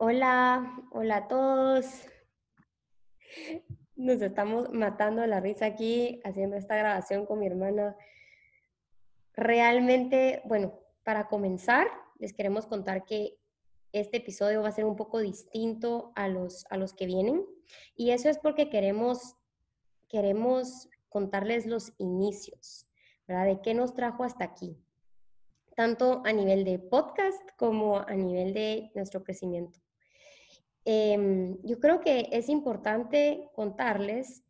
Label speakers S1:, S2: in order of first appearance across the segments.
S1: Hola, hola a todos. Nos estamos matando la risa aquí haciendo esta grabación con mi hermana. Realmente, bueno, para comenzar, les queremos contar que este episodio va a ser un poco distinto a los, a los que vienen. Y eso es porque queremos, queremos contarles los inicios, ¿verdad? De qué nos trajo hasta aquí, tanto a nivel de podcast como a nivel de nuestro crecimiento. Em, yo creo que es importante contarles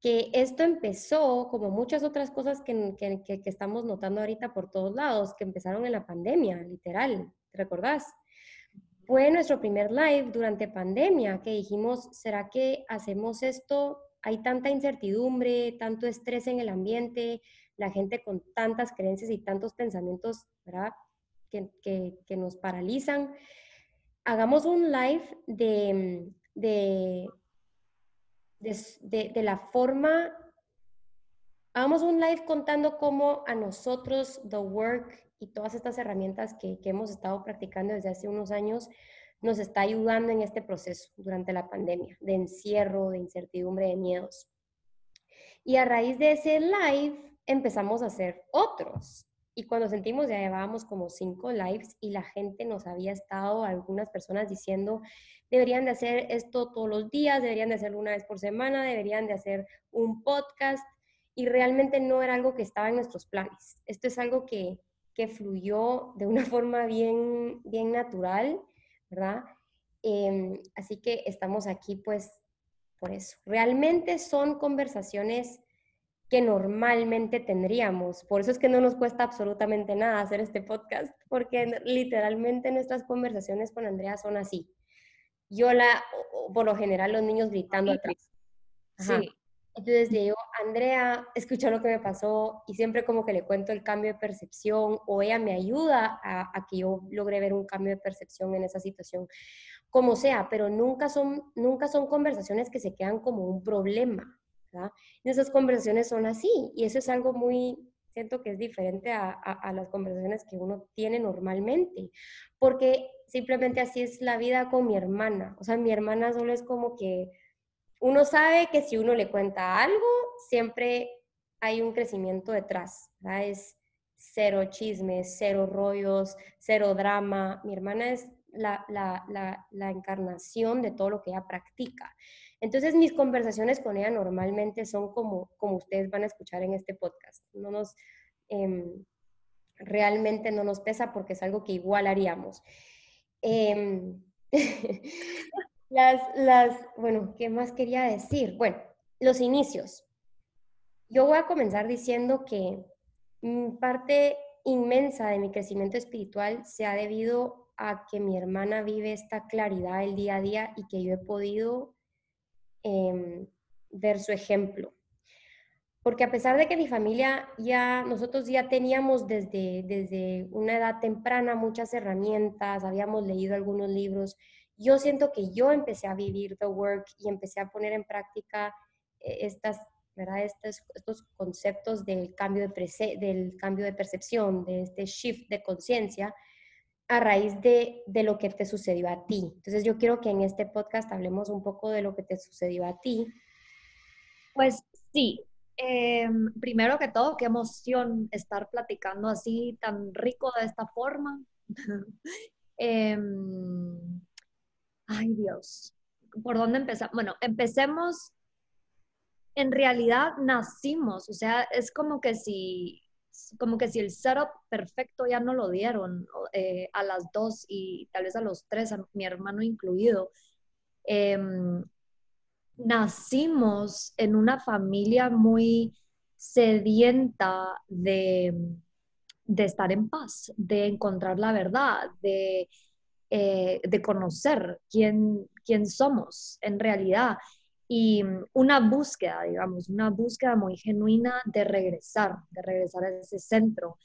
S1: que esto empezó, como muchas otras cosas que, que, estamos notando ahorita por todos lados, que empezaron en la pandemia, literal, ¿te recordás? Fue nuestro primer live durante pandemia que dijimos, ¿será que hacemos esto? Hay tanta incertidumbre, tanto estrés en el ambiente, la gente con tantas creencias y tantos pensamientos, ¿verdad? Que, que, que nos paralizan hagamos un live de, de, de, la forma, hagamos un live contando cómo a nosotros The Work y todas estas herramientas que, que hemos estado practicando desde hace unos años nos está ayudando en este proceso durante la pandemia, de encierro, de incertidumbre, de miedos. Y a raíz de ese live empezamos a hacer otros. Y cuando sentimos, ya llevábamos como cinco lives y la gente nos había estado, algunas personas diciendo, deberían de hacer esto todos los días, deberían de hacerlo una vez por semana, deberían de hacer un podcast. Y realmente no era algo que estaba en nuestros planes. Esto es algo que, que fluyó de una forma bien, bien natural, ¿verdad? Em, así que estamos aquí pues por eso. Realmente son conversaciones que normalmente tendríamos. Por eso es que no nos cuesta absolutamente nada hacer este podcast, porque literalmente nuestras conversaciones con Andrea son así. Yo la, por lo general, los niños gritando atrás. Sí. Entonces le digo, Andrea, escucha lo que me pasó y siempre como que le cuento el cambio de percepción o ella me ayuda a, a que yo logre ver un cambio de percepción en esa situación, como sea, pero nunca son, nunca son conversaciones que se quedan como un problema, y esas conversaciones son así, y eso es algo muy, siento que es diferente a, a, las conversaciones que uno tiene normalmente, porque simplemente así es la vida con mi hermana. O sea, mi hermana solo es como que uno sabe que si uno le cuenta algo, siempre hay un crecimiento detrás, ¿verdad? Es cero chismes, cero rollos, cero drama. Mi hermana es la, encarnación de todo lo que ella practica. Entonces mis conversaciones con ella normalmente son como, como ustedes van a escuchar en este podcast. No nos, em, realmente no nos pesa porque es algo que igual haríamos. Em, las, las, bueno, ¿qué más quería decir? Bueno, los inicios. Yo voy a comenzar diciendo que parte inmensa de mi crecimiento espiritual se ha debido a que mi hermana vive esta claridad el día a día y que yo he podido Em, ver su ejemplo. Porque a pesar de que mi familia ya, nosotros ya teníamos desde, desde una edad temprana muchas herramientas, habíamos leído algunos libros, yo siento que yo empecé a vivir The Work y empecé a poner en práctica eh, estas, ¿verdad? Estos, estos conceptos del cambio de, del cambio de percepción, de este shift de conciencia, a raíz de, de, lo que te sucedió a ti. Entonces yo quiero que en este podcast hablemos un poco de lo que te sucedió a ti.
S2: Pues sí, em, primero que todo, qué emoción estar platicando así tan rico de esta forma. Em, ay Dios, ¿por dónde empezar? Bueno, empecemos, en realidad nacimos, o sea, es como que si como que si el setup perfecto ya no lo dieron eh, a las dos y tal vez a los tres, a mi hermano incluido. Em, nacimos en una familia muy sedienta de, de, estar en paz, de encontrar la verdad, de, eh, de conocer quién, quién somos en realidad y mm, una búsqueda, digamos, una búsqueda muy genuina de regresar, de regresar a ese centro.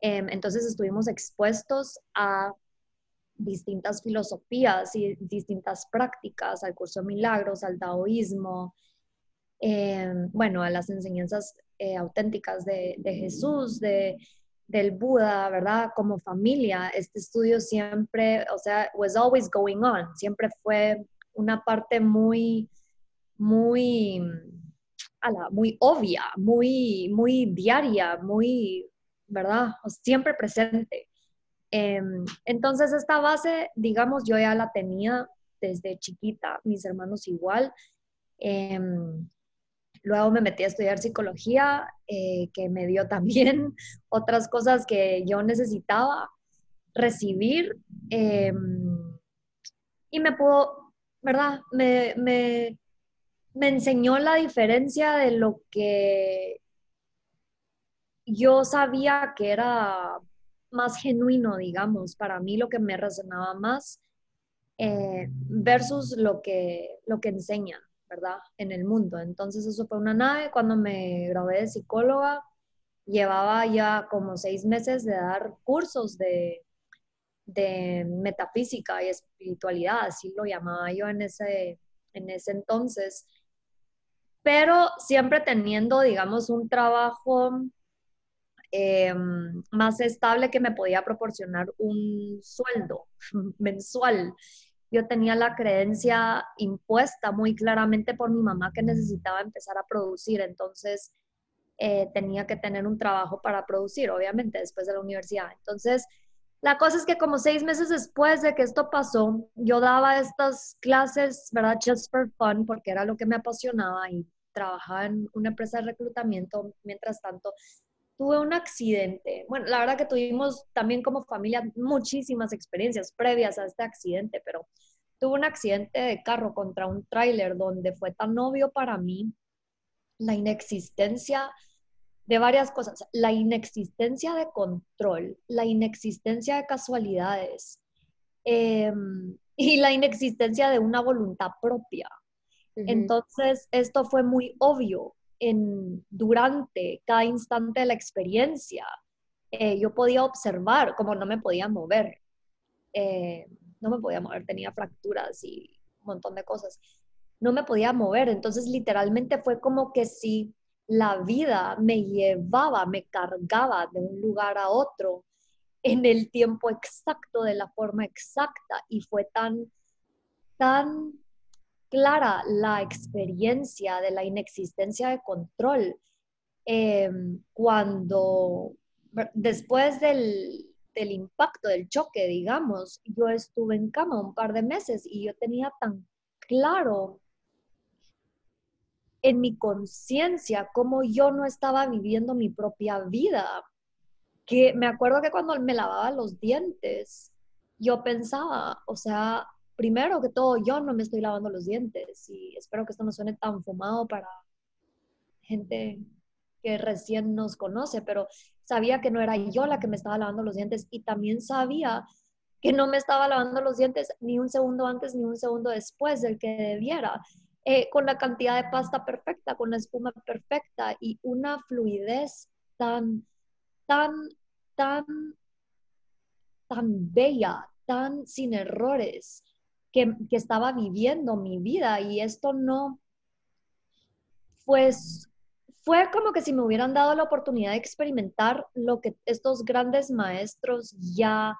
S2: Em, entonces estuvimos expuestos a distintas filosofías y distintas prácticas, al curso de milagros, al taoísmo, em, bueno, a las enseñanzas eh, auténticas de, Jesús, de, del Buda, ¿verdad? Como familia, este estudio siempre, o sea, was always going on, siempre fue una parte muy, muy, muy obvia, muy, muy diaria, muy, ¿verdad? Siempre presente. Em, entonces, esta base, digamos, yo ya la tenía desde chiquita, mis hermanos igual. Em, luego me metí a estudiar psicología, eh, que me dio también otras cosas que yo necesitaba recibir. Em, y me pudo, ¿verdad? Me, me enseñó la diferencia de lo que yo sabía que era más genuino, digamos, para mí lo que me resonaba más eh, versus lo que, lo que enseñan, ¿verdad? En el mundo. Entonces eso fue una nave. Cuando me gradué de psicóloga, llevaba ya como seis meses de dar cursos de, de metafísica y espiritualidad, así lo llamaba yo en ese, en ese entonces. Pero siempre teniendo, digamos, un trabajo Em, más estable que me podía proporcionar un sueldo mensual. Yo tenía la creencia impuesta muy claramente por mi mamá que necesitaba empezar a producir, entonces eh, tenía que tener un trabajo para producir, obviamente, después de la universidad. Entonces, la cosa es que como seis meses después de que esto pasó, yo daba estas clases, ¿verdad? Just for fun, porque era lo que me apasionaba y trabajaba en una empresa de reclutamiento mientras tanto tuve un accidente. Bueno, la verdad que tuvimos también como familia muchísimas experiencias previas a este accidente, pero tuve un accidente de carro contra un tráiler donde fue tan obvio para mí la inexistencia de varias cosas, la inexistencia de control, la inexistencia de casualidades em, y la inexistencia de una voluntad propia. Entonces, esto fue muy obvio durante cada instante de la experiencia. Eh, yo podía observar como no me podía mover. Eh, no me podía mover, tenía fracturas y un montón de cosas. No me podía mover, entonces literalmente fue como que si la vida me llevaba, me cargaba de un lugar a otro en el tiempo exacto, de la forma exacta, y fue tan, tan clara la experiencia de la inexistencia de control em, cuando después del, del impacto, del choque, digamos, yo estuve en cama un par de meses y yo tenía tan claro en mi conciencia cómo yo no estaba viviendo mi propia vida, que me acuerdo que cuando me lavaba los dientes, yo pensaba, o sea, primero que todo, yo no me estoy lavando los dientes y espero que esto no suene tan fumado para gente que recién nos conoce, pero sabía que no era yo la que me estaba lavando los dientes y también sabía que no me estaba lavando los dientes ni un segundo antes ni un segundo después del que debiera, eh, con la cantidad de pasta perfecta, con la espuma perfecta y una fluidez tan, tan, tan, tan bella, tan sin errores que, estaba viviendo mi vida. Y esto no, pues fue como que si me hubieran dado la oportunidad de experimentar lo que estos grandes maestros ya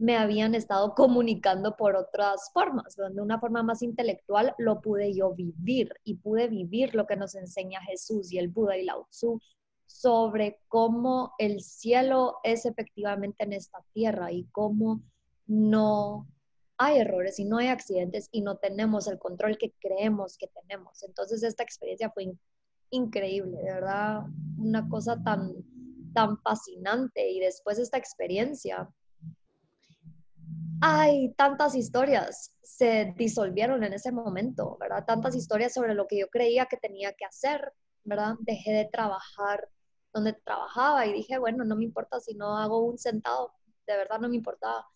S2: me habían estado comunicando por otras formas, de una forma más intelectual lo pude yo vivir y pude vivir lo que nos enseña Jesús y el Buda y Lao Tzu sobre cómo el cielo es efectivamente en esta tierra y cómo no hay errores y no hay accidentes y no tenemos el control que creemos que tenemos. Entonces esta experiencia fue increíble, de verdad, una cosa tan, tan fascinante. Y después de esta experiencia, hay tantas historias se disolvieron en ese momento, ¿verdad? Tantas historias sobre lo que yo creía que tenía que hacer, ¿verdad? Dejé de trabajar donde trabajaba y dije, bueno, no me importa si no hago un centavo, de verdad no me importaba.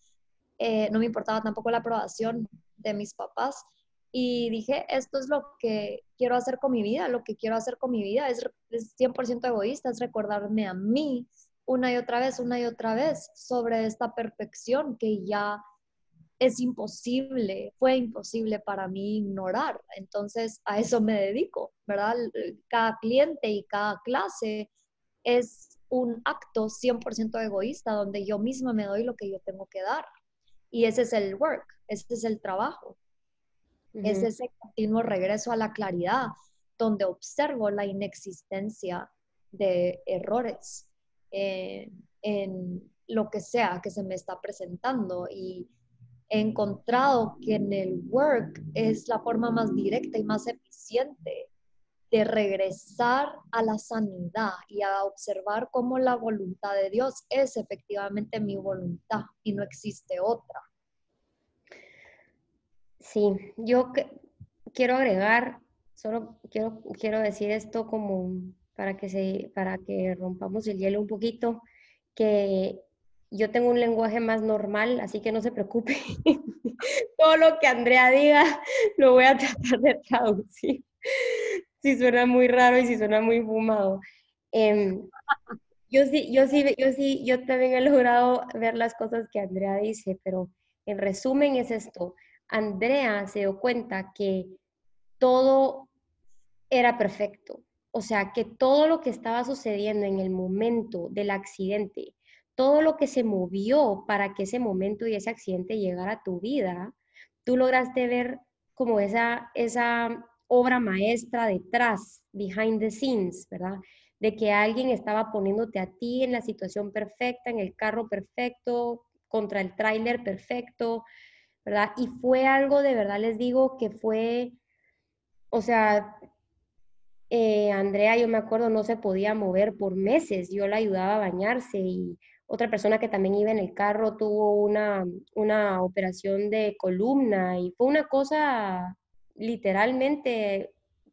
S2: Eh, no me importaba tampoco la aprobación de mis papás. Y dije, esto es lo que quiero hacer con mi vida, lo que quiero hacer con mi vida es, es 100% egoísta, es recordarme a mí una y otra vez, una y otra vez sobre esta perfección que ya es imposible, fue imposible para mí ignorar. Entonces, a eso me dedico, ¿verdad? Cada cliente y cada clase es un acto 100% egoísta donde yo misma me doy lo que yo tengo que dar. Y ese es el work, ese es el trabajo. Es ese continuo regreso a la claridad donde observo la inexistencia de errores en lo que sea que se me está presentando y he encontrado que en el work es la forma más directa y más eficiente de regresar a la sanidad y a observar cómo la voluntad de Dios es efectivamente mi voluntad y no existe otra.
S1: Sí, yo quiero agregar, solo quiero, quiero decir esto como para que, se, para que rompamos el hielo un poquito, que yo tengo un lenguaje más normal, así que no se preocupe. Todo lo que Andrea diga lo voy a tratar de traducir. Si suena muy raro y si suena muy fumado. Em, yo sí, yo sí, yo sí, yo también he logrado ver las cosas que Andrea dice, pero en resumen es esto. Andrea se dio cuenta que todo era perfecto. O sea, que todo lo que estaba sucediendo en el momento del accidente, todo lo que se movió para que ese momento y ese accidente llegara a tu vida, tú lograste ver como esa, esa obra maestra detrás, behind the scenes, ¿verdad? De que alguien estaba poniéndote a ti en la situación perfecta, en el carro perfecto, contra el tráiler perfecto, ¿verdad? Y fue algo de verdad, les digo, que fue, o sea, eh, Andrea, yo me acuerdo, no se podía mover por meses, yo la ayudaba a bañarse y otra persona que también iba en el carro tuvo una, una operación de columna y fue una cosa literalmente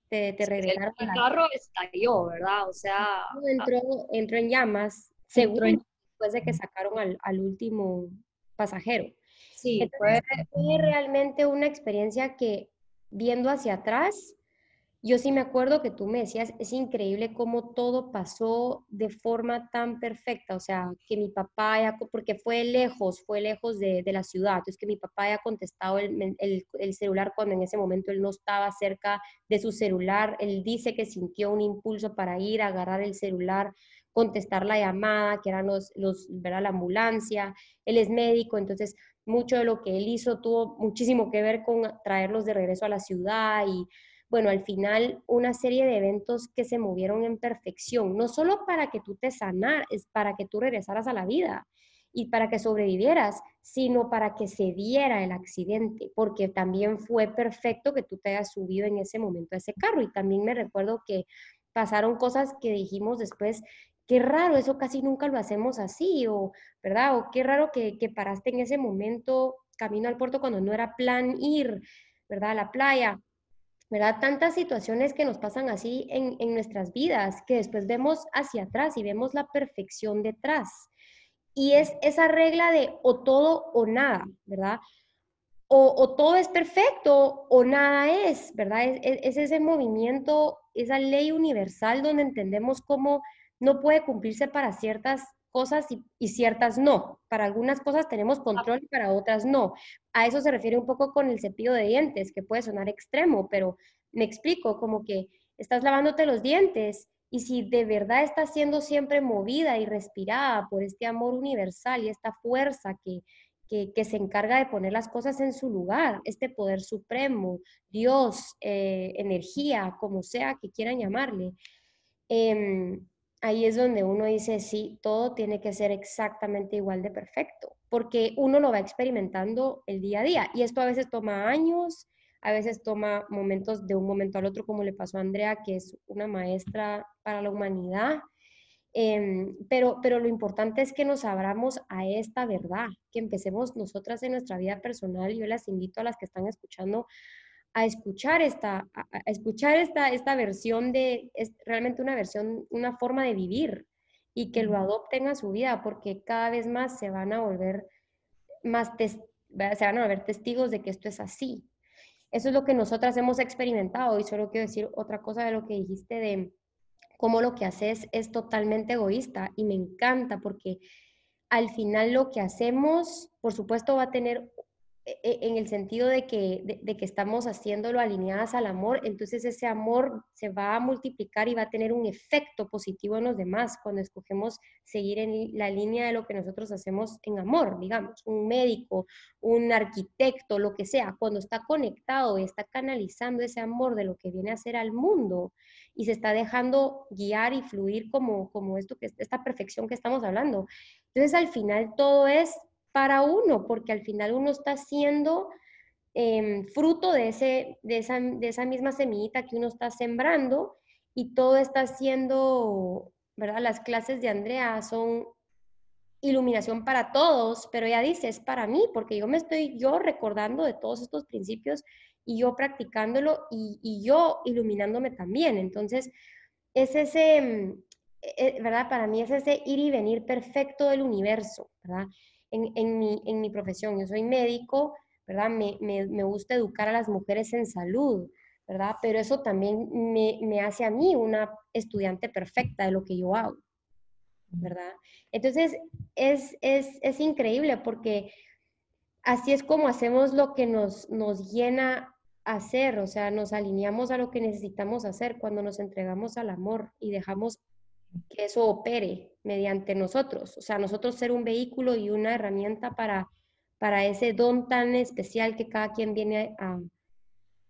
S1: te, te regresaron.
S2: El, carro estalló, ¿verdad? O sea...
S1: Entró, entró en llamas, seguro después de que sacaron al, al último pasajero.
S2: Sí, fue...
S1: fue realmente una experiencia que viendo hacia atrás, yo sí me acuerdo que tú me decías, es increíble cómo todo pasó de forma tan perfecta, o sea, que mi papá, ya, porque fue lejos, fue lejos de, la ciudad, entonces que mi papá haya contestado el, el, celular cuando en ese momento él no estaba cerca de su celular, él dice que sintió un impulso para ir a agarrar el celular, contestar la llamada, que eran los, los la ambulancia, él es médico, entonces mucho de lo que él hizo tuvo muchísimo que ver con traerlos de regreso a la ciudad y bueno, al final una serie de eventos que se movieron en perfección, no solo para que tú te sanar, es para que tú regresaras a la vida y para que sobrevivieras, sino para que se diera el accidente, porque también fue perfecto que tú te hayas subido en ese momento a ese carro. Y también me recuerdo que pasaron cosas que dijimos después, qué raro, eso casi nunca lo hacemos así, o, ¿verdad? O qué raro que, que paraste en ese momento camino al puerto cuando no era plan ir, ¿verdad? A la playa ¿verdad? Tantas situaciones que nos pasan así en, nuestras vidas, que después vemos hacia atrás y vemos la perfección detrás. Y es esa regla de o todo o nada, ¿verdad? O, todo es perfecto o nada es, ¿verdad? Es, ese movimiento, esa ley universal donde entendemos cómo no puede cumplirse para ciertas cosas y, ciertas no. Para algunas cosas tenemos control y para otras no. A eso se refiere un poco con el cepillo de dientes, que puede sonar extremo, pero me explico, como que estás lavándote los dientes y si de verdad estás siendo siempre movida y respirada por este amor universal y esta fuerza que, que, se encarga de poner las cosas en su lugar, este poder supremo, Dios, eh, energía, como sea que quieran llamarle, eh, ahí es donde uno dice, sí, todo tiene que ser exactamente igual de perfecto, porque uno lo va experimentando el día a día y esto a veces toma años, a veces toma momentos de un momento al otro, como le pasó a Andrea, que es una maestra para la humanidad. Em, pero, pero lo importante es que nos abramos a esta verdad, que empecemos nosotras en nuestra vida personal. Yo las invito a las que están escuchando a escuchar esta, a, escuchar esta, esta versión de, es realmente una versión, una forma de vivir y que lo adopten a su vida, porque cada vez más se van a volver más, se van a volver testigos de que esto es así. Eso es lo que nosotras hemos experimentado y solo quiero decir otra cosa de lo que dijiste de cómo lo que haces es totalmente egoísta y me encanta porque al final lo que hacemos, por supuesto, va a tener en el sentido de que, de, que estamos haciéndolo alineadas al amor, entonces ese amor se va a multiplicar y va a tener un efecto positivo en los demás cuando escogemos seguir en la línea de lo que nosotros hacemos en amor, digamos, un médico, un arquitecto, lo que sea, cuando está conectado y está canalizando ese amor de lo que viene a ser al mundo y se está dejando guiar y fluir como, como esto que esta perfección que estamos hablando. Entonces al final todo es para uno, porque al final uno está siendo em, fruto de, ese, de, esa, de esa misma semillita que uno está sembrando y todo está siendo, ¿verdad? Las clases de Andrea son iluminación para todos, pero ella dice, es para mí, porque yo me estoy yo recordando de todos estos principios y yo practicándolo y, y yo iluminándome también. Entonces, es ese, em, e, e, ¿verdad? Para mí es ese ir y venir perfecto del universo, ¿verdad? En, mi, en mi profesión. Yo soy médico, ¿verdad? Me, me, gusta educar a las mujeres en salud, ¿verdad? Pero eso también me, me hace a mí una estudiante perfecta de lo que yo hago, ¿verdad? Entonces, es, es, es increíble porque así es como hacemos lo que nos, nos llena hacer, o sea, nos alineamos a lo que necesitamos hacer cuando nos entregamos al amor y dejamos que eso opere mediante nosotros, o sea, nosotros ser un vehículo y una herramienta para, para ese don tan especial que cada quien viene a,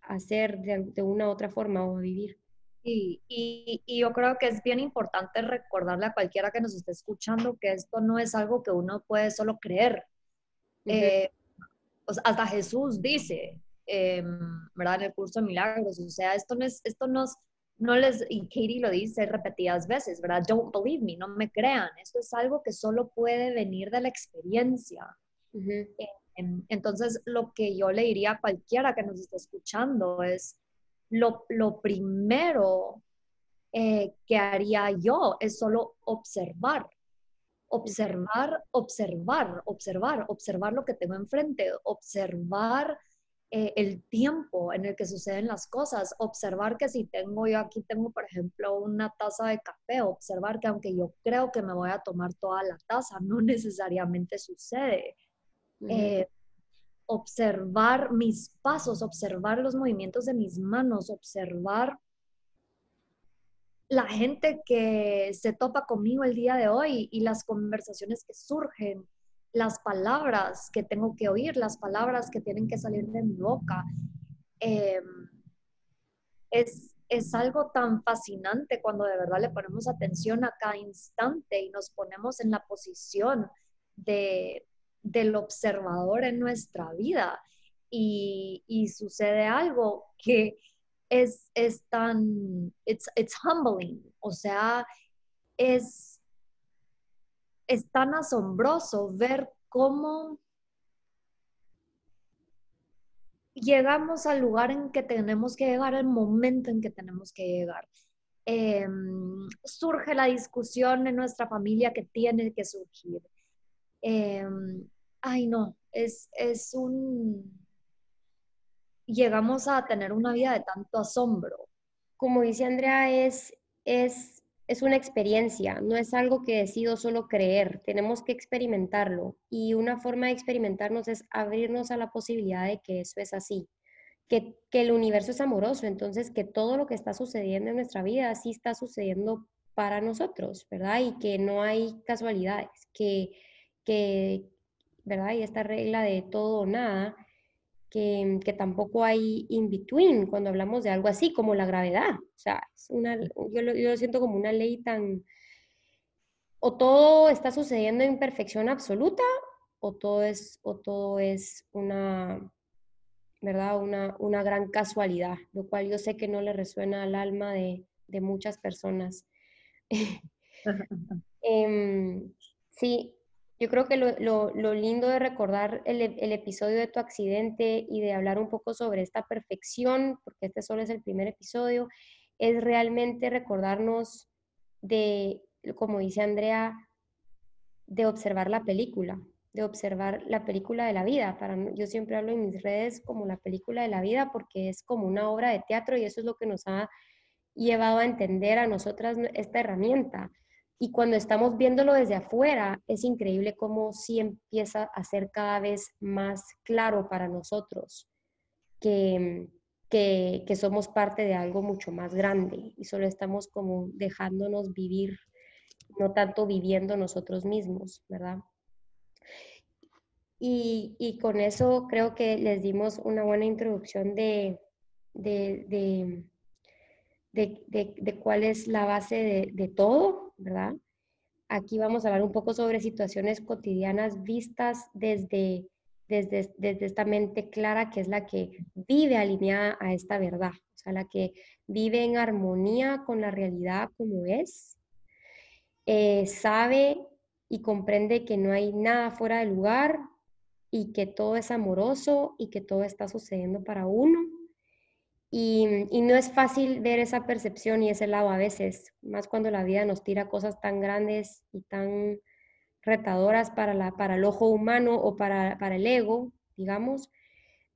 S1: hacer de, una u otra forma o a vivir.
S2: Y, y, yo creo que es bien importante recordarle a cualquiera que nos esté escuchando que esto no es algo que uno puede solo creer. Eh, hasta Jesús dice, em, ¿verdad? En el curso de milagros, o sea, esto no es, esto no es, no les, y Katie lo dice repetidas veces, ¿verdad? Don't believe me, no me crean. Esto es algo que solo puede venir de la experiencia. Entonces, lo que yo le diría a cualquiera que nos esté escuchando es, lo, primero eh, que haría yo es solo observar. Observar, observar, observar, observar lo que tengo enfrente, observar eh, el tiempo en el que suceden las cosas, observar que si tengo, yo aquí tengo, por ejemplo, una taza de café, observar que aunque yo creo que me voy a tomar toda la taza, no necesariamente sucede. Eh, observar mis pasos, observar los movimientos de mis manos, observar la gente que se topa conmigo el día de hoy y las conversaciones que surgen las palabras que tengo que oír, las palabras que tienen que salir de mi boca. Em, es, algo tan fascinante cuando de verdad le ponemos atención a cada instante y nos ponemos en la posición de, del observador en nuestra vida. Y, sucede algo que es, es tan, it's, it's humbling, o sea, es es tan asombroso ver cómo llegamos al lugar en que tenemos que llegar, al momento en que tenemos que llegar. Em, surge la discusión en nuestra familia que tiene que surgir. Em, ay, no, es, es un... Llegamos a tener una vida de tanto asombro.
S1: Como dice Andrea, es, es es una experiencia, no es algo que decido solo creer, tenemos que experimentarlo. Y una forma de experimentarnos es abrirnos a la posibilidad de que eso es así, que, el universo es amoroso, entonces que todo lo que está sucediendo en nuestra vida sí está sucediendo para nosotros, ¿verdad? Y que no hay casualidades, que, que ¿verdad? Y esta regla de todo o nada, que, que, tampoco hay in between cuando hablamos de algo así como la gravedad. O sea, es una, yo, lo, yo lo siento como una ley tan... O todo está sucediendo en perfección absoluta o todo es, o todo es una, ¿verdad? Una, una gran casualidad, lo cual yo sé que no le resuena al alma de, de muchas personas. eh, sí, yo creo que lo, lindo de recordar el, episodio de tu accidente y de hablar un poco sobre esta perfección, porque este solo es el primer episodio, es realmente recordarnos de, como dice Andrea, de observar la película, de observar la película de la vida. Para, yo siempre hablo en mis redes como la película de la vida porque es como una obra de teatro y eso es lo que nos ha llevado a entender a nosotras esta herramienta Y cuando estamos viéndolo desde afuera, es increíble cómo sí empieza a ser cada vez más claro para nosotros que, que, que somos parte de algo mucho más grande y solo estamos como dejándonos vivir, no tanto viviendo nosotros mismos, ¿verdad? Y, y, con eso creo que les dimos una buena introducción de, de, de, de, cuál es la base de, todo, ¿verdad? Aquí vamos a hablar un poco sobre situaciones cotidianas vistas desde, desde, desde esta mente clara que es la que vive alineada a esta verdad, o sea, la que vive en armonía con la realidad como es, eh, sabe y comprende que no hay nada fuera de lugar y que todo es amoroso y que todo está sucediendo para uno y, no es fácil ver esa percepción y ese lado a veces, más cuando la vida nos tira cosas tan grandes y tan retadoras para, la, para el ojo humano o para, para el ego, digamos,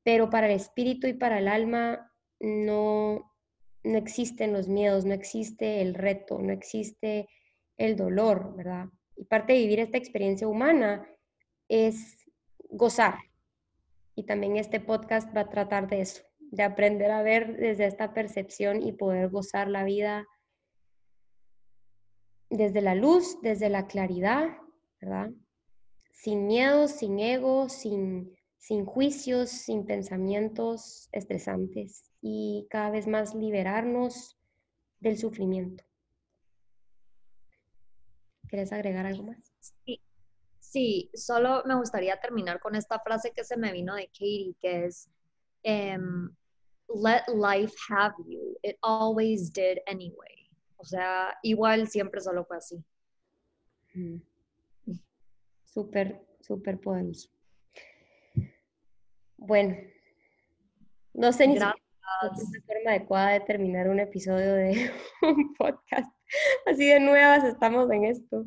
S1: pero para el espíritu y para el alma no, no existen los miedos, no existe el reto, no existe el dolor, ¿verdad? Y parte de vivir esta experiencia humana es gozar. Y también este podcast va a tratar de eso, de aprender a ver desde esta percepción y poder gozar la vida desde la luz, desde la claridad, ¿verdad? Sin miedo, sin ego, sin, sin juicios, sin pensamientos estresantes y cada vez más liberarnos del sufrimiento. ¿Quieres agregar algo más?
S2: Sí. sí, solo me gustaría terminar con esta frase que se me vino de Katie, que es, um, let life have you. It always did anyway. O sea, igual siempre solo fue así.
S1: Mm. Súper, súper poderoso. Bueno, no sé ni si es la forma adecuada de terminar un episodio de un podcast. Así de nuevas estamos en esto.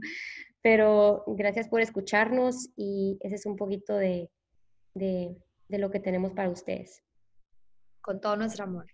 S1: Pero gracias por escucharnos y ese es un poquito de, de, de lo que tenemos para ustedes
S2: con todo nuestro amor.